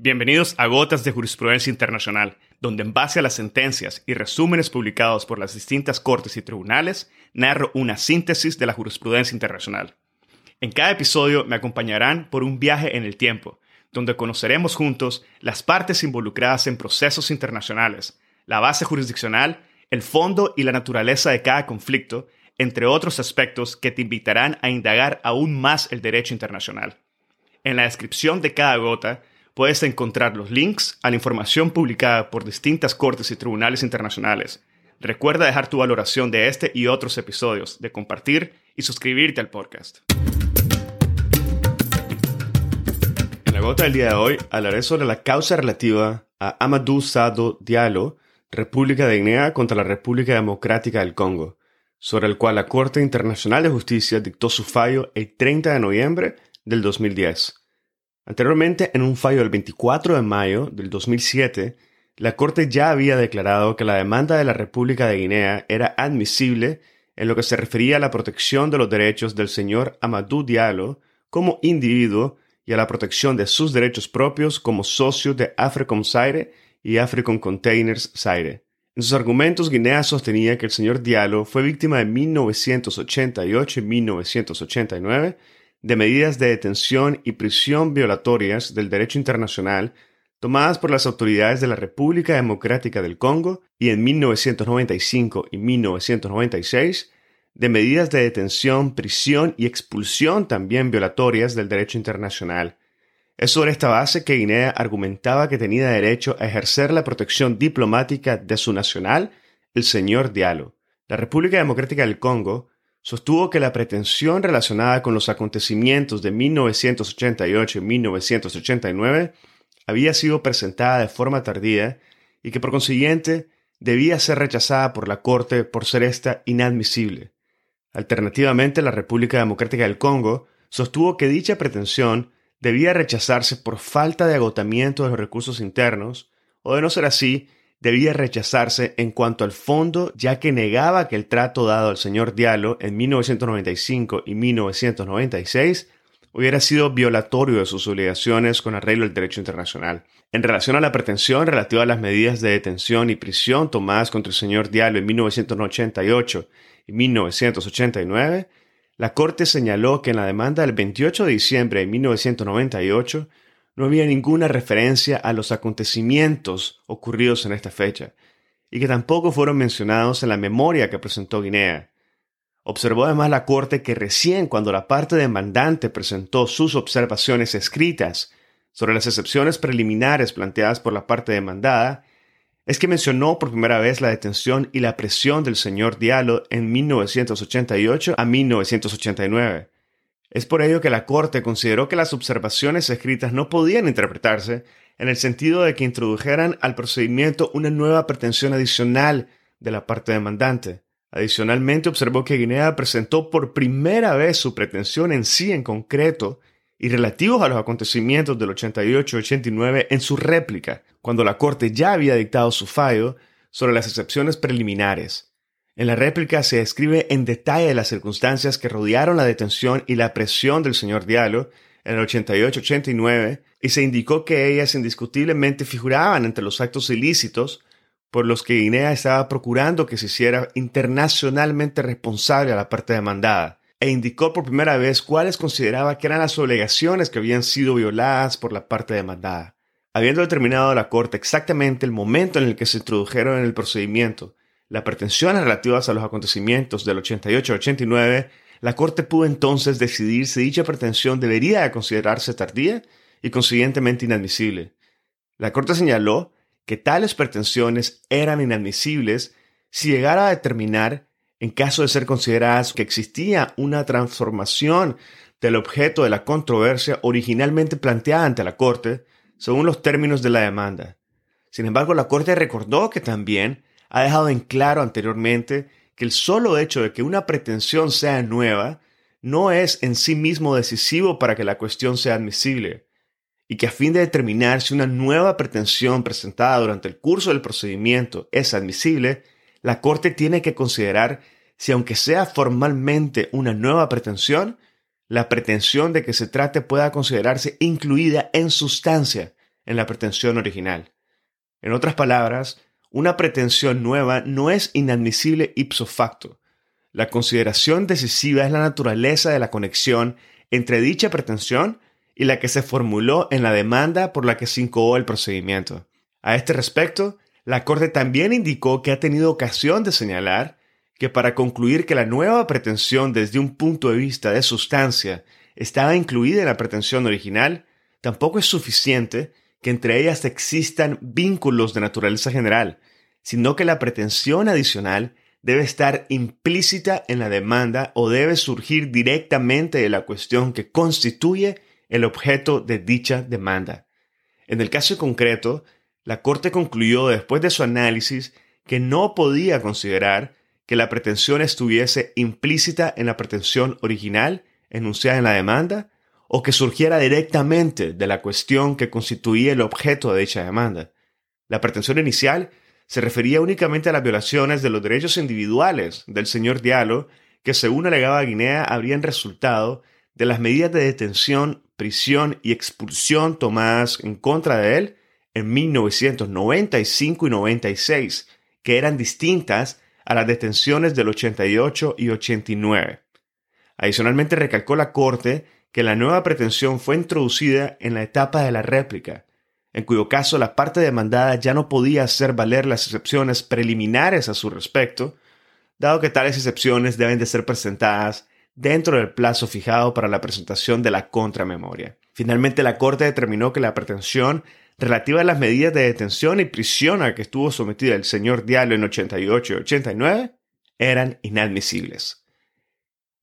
Bienvenidos a Gotas de Jurisprudencia Internacional, donde en base a las sentencias y resúmenes publicados por las distintas cortes y tribunales, narro una síntesis de la jurisprudencia internacional. En cada episodio me acompañarán por un viaje en el tiempo, donde conoceremos juntos las partes involucradas en procesos internacionales, la base jurisdiccional, el fondo y la naturaleza de cada conflicto, entre otros aspectos que te invitarán a indagar aún más el derecho internacional. En la descripción de cada gota puedes encontrar los links a la información publicada por distintas cortes y tribunales internacionales. Recuerda dejar tu valoración de este y otros episodios, de compartir y suscribirte al podcast. En la gota del día de hoy hablaré sobre la causa relativa a Amadou Sado Diallo, República de Guinea contra la República Democrática del Congo, sobre el cual la Corte Internacional de Justicia dictó su fallo el 30 de noviembre del 2010. Anteriormente, en un fallo del 24 de mayo del 2007, la Corte ya había declarado que la demanda de la República de Guinea era admisible en lo que se refería a la protección de los derechos del señor Amadou Diallo como individuo y a la protección de sus derechos propios como socio de Africom Zaire y African Containers Zaire. En sus argumentos, Guinea sostenía que el señor Diallo fue víctima de 1988 y 1989 de medidas de detención y prisión violatorias del derecho internacional tomadas por las autoridades de la República Democrática del Congo y en 1995 y 1996 de medidas de detención, prisión y expulsión también violatorias del derecho internacional. Es sobre esta base que Guinea argumentaba que tenía derecho a ejercer la protección diplomática de su nacional, el señor Diallo. La República Democrática del Congo sostuvo que la pretensión relacionada con los acontecimientos de 1988 y 1989 había sido presentada de forma tardía y que por consiguiente debía ser rechazada por la Corte por ser esta inadmisible. Alternativamente, la República Democrática del Congo sostuvo que dicha pretensión debía rechazarse por falta de agotamiento de los recursos internos, o de no ser así, debía rechazarse en cuanto al fondo, ya que negaba que el trato dado al señor Diallo en 1995 y 1996 hubiera sido violatorio de sus obligaciones con arreglo al derecho internacional. En relación a la pretensión relativa a las medidas de detención y prisión tomadas contra el señor Diallo en 1988 y 1989, la Corte señaló que en la demanda del 28 de diciembre de 1998 no había ninguna referencia a los acontecimientos ocurridos en esta fecha, y que tampoco fueron mencionados en la memoria que presentó Guinea. Observó además la Corte que recién cuando la parte demandante presentó sus observaciones escritas sobre las excepciones preliminares planteadas por la parte demandada, es que mencionó por primera vez la detención y la presión del señor Diallo en 1988 a 1989 es por ello que la Corte consideró que las observaciones escritas no podían interpretarse en el sentido de que introdujeran al procedimiento una nueva pretensión adicional de la parte demandante. Adicionalmente observó que Guinea presentó por primera vez su pretensión en sí en concreto y relativos a los acontecimientos del 88-89 en su réplica, cuando la Corte ya había dictado su fallo sobre las excepciones preliminares. En la réplica se describe en detalle las circunstancias que rodearon la detención y la presión del señor Diallo en el 88-89 y se indicó que ellas indiscutiblemente figuraban entre los actos ilícitos por los que Guinea estaba procurando que se hiciera internacionalmente responsable a la parte demandada, e indicó por primera vez cuáles consideraba que eran las obligaciones que habían sido violadas por la parte demandada. Habiendo determinado la Corte exactamente el momento en el que se introdujeron en el procedimiento las pretensiones relativas a los acontecimientos del 88-89, la Corte pudo entonces decidir si dicha pretensión debería considerarse tardía y consiguientemente inadmisible. La Corte señaló que tales pretensiones eran inadmisibles si llegara a determinar, en caso de ser consideradas que existía una transformación del objeto de la controversia originalmente planteada ante la Corte, según los términos de la demanda. Sin embargo, la Corte recordó que también ha dejado en claro anteriormente que el solo hecho de que una pretensión sea nueva no es en sí mismo decisivo para que la cuestión sea admisible, y que a fin de determinar si una nueva pretensión presentada durante el curso del procedimiento es admisible, la Corte tiene que considerar si aunque sea formalmente una nueva pretensión, la pretensión de que se trate pueda considerarse incluida en sustancia en la pretensión original. En otras palabras, una pretensión nueva no es inadmisible ipso facto. La consideración decisiva es la naturaleza de la conexión entre dicha pretensión y la que se formuló en la demanda por la que se incoó el procedimiento. A este respecto, la Corte también indicó que ha tenido ocasión de señalar que para concluir que la nueva pretensión desde un punto de vista de sustancia estaba incluida en la pretensión original, tampoco es suficiente que entre ellas existan vínculos de naturaleza general, sino que la pretensión adicional debe estar implícita en la demanda o debe surgir directamente de la cuestión que constituye el objeto de dicha demanda. En el caso concreto, la Corte concluyó después de su análisis que no podía considerar que la pretensión estuviese implícita en la pretensión original enunciada en la demanda o que surgiera directamente de la cuestión que constituía el objeto de dicha demanda. La pretensión inicial se refería únicamente a las violaciones de los derechos individuales del señor Diallo que según alegaba Guinea habrían resultado de las medidas de detención, prisión y expulsión tomadas en contra de él en 1995 y 96, que eran distintas a las detenciones del 88 y 89. Adicionalmente recalcó la Corte que la nueva pretensión fue introducida en la etapa de la réplica, en cuyo caso la parte demandada ya no podía hacer valer las excepciones preliminares a su respecto, dado que tales excepciones deben de ser presentadas dentro del plazo fijado para la presentación de la contramemoria. Finalmente, la Corte determinó que la pretensión relativa a las medidas de detención y prisión a que estuvo sometida el señor Diallo en 88 y 89 eran inadmisibles.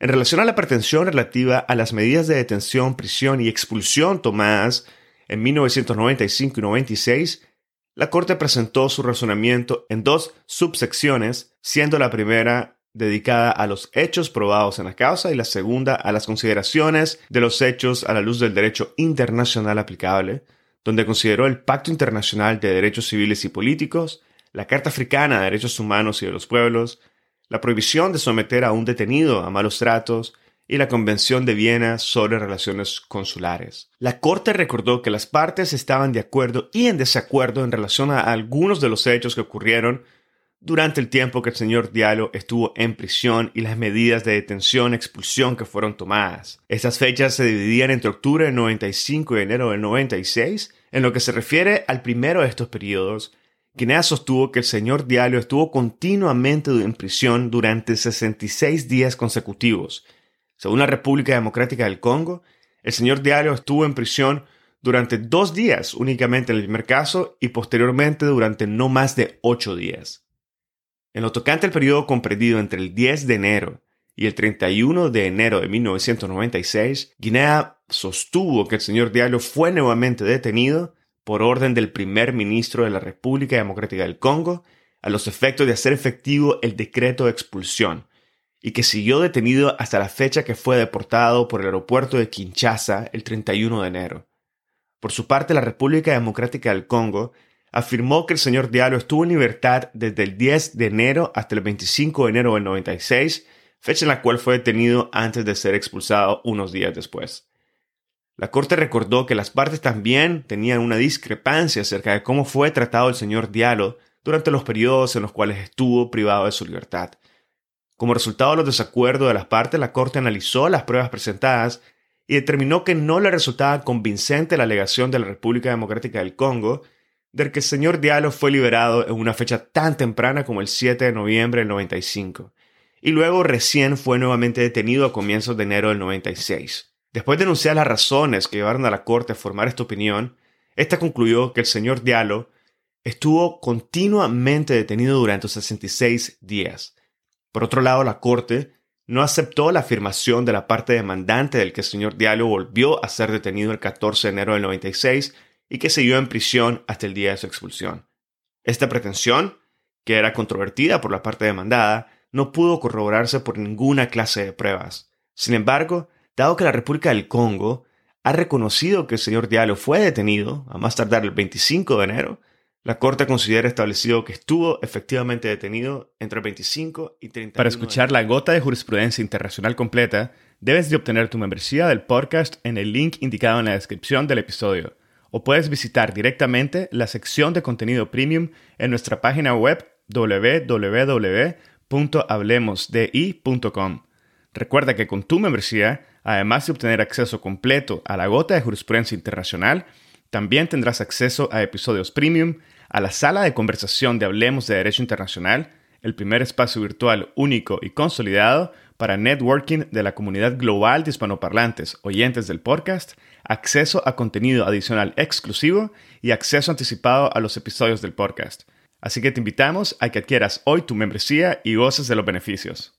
En relación a la pretensión relativa a las medidas de detención, prisión y expulsión tomadas en 1995 y 96, la Corte presentó su razonamiento en dos subsecciones, siendo la primera dedicada a los hechos probados en la causa y la segunda a las consideraciones de los hechos a la luz del derecho internacional aplicable, donde consideró el Pacto Internacional de Derechos Civiles y Políticos, la Carta Africana de Derechos Humanos y de los Pueblos, la prohibición de someter a un detenido a malos tratos y la Convención de Viena sobre relaciones consulares. La Corte recordó que las partes estaban de acuerdo y en desacuerdo en relación a algunos de los hechos que ocurrieron durante el tiempo que el señor Diallo estuvo en prisión y las medidas de detención expulsión que fueron tomadas. Estas fechas se dividían entre octubre del 95 y enero del 96. En lo que se refiere al primero de estos periodos, Guinea sostuvo que el señor Diallo estuvo continuamente en prisión durante 66 días consecutivos. Según la República Democrática del Congo, el señor Diallo estuvo en prisión durante dos días únicamente en el primer caso y posteriormente durante no más de ocho días. En lo tocante al periodo comprendido entre el 10 de enero y el 31 de enero de 1996, Guinea sostuvo que el señor Diallo fue nuevamente detenido por orden del primer ministro de la República Democrática del Congo a los efectos de hacer efectivo el decreto de expulsión y que siguió detenido hasta la fecha que fue deportado por el aeropuerto de Kinshasa el 31 de enero. Por su parte, la República Democrática del Congo afirmó que el señor Diallo estuvo en libertad desde el 10 de enero hasta el 25 de enero del 96, fecha en la cual fue detenido antes de ser expulsado unos días después. La Corte recordó que las partes también tenían una discrepancia acerca de cómo fue tratado el señor Diallo durante los periodos en los cuales estuvo privado de su libertad. Como resultado de los desacuerdos de las partes, la Corte analizó las pruebas presentadas y determinó que no le resultaba convincente la alegación de la República Democrática del Congo del que el señor Diallo fue liberado en una fecha tan temprana como el 7 de noviembre del 95, y luego recién fue nuevamente detenido a comienzos de enero del 96. Después de denunciar las razones que llevaron a la Corte a formar esta opinión, esta concluyó que el señor Diallo estuvo continuamente detenido durante 66 días. Por otro lado, la Corte no aceptó la afirmación de la parte demandante del que el señor Diallo volvió a ser detenido el 14 de enero del 96 y que siguió en prisión hasta el día de su expulsión. Esta pretensión, que era controvertida por la parte demandada, no pudo corroborarse por ninguna clase de pruebas. Sin embargo, dado que la República del Congo ha reconocido que el señor Diallo fue detenido, a más tardar el 25 de enero, la Corte considera establecido que estuvo efectivamente detenido entre el 25 y 30 Para escuchar la gota de jurisprudencia internacional completa, debes de obtener tu membresía del podcast en el link indicado en la descripción del episodio o puedes visitar directamente la sección de contenido premium en nuestra página web www.hablemosdi.com. Recuerda que con tu membresía, además de obtener acceso completo a la gota de jurisprudencia internacional, también tendrás acceso a episodios premium, a la sala de conversación de Hablemos de Derecho Internacional, el primer espacio virtual único y consolidado para networking de la comunidad global de hispanoparlantes oyentes del podcast, acceso a contenido adicional exclusivo y acceso anticipado a los episodios del podcast. Así que te invitamos a que adquieras hoy tu membresía y goces de los beneficios.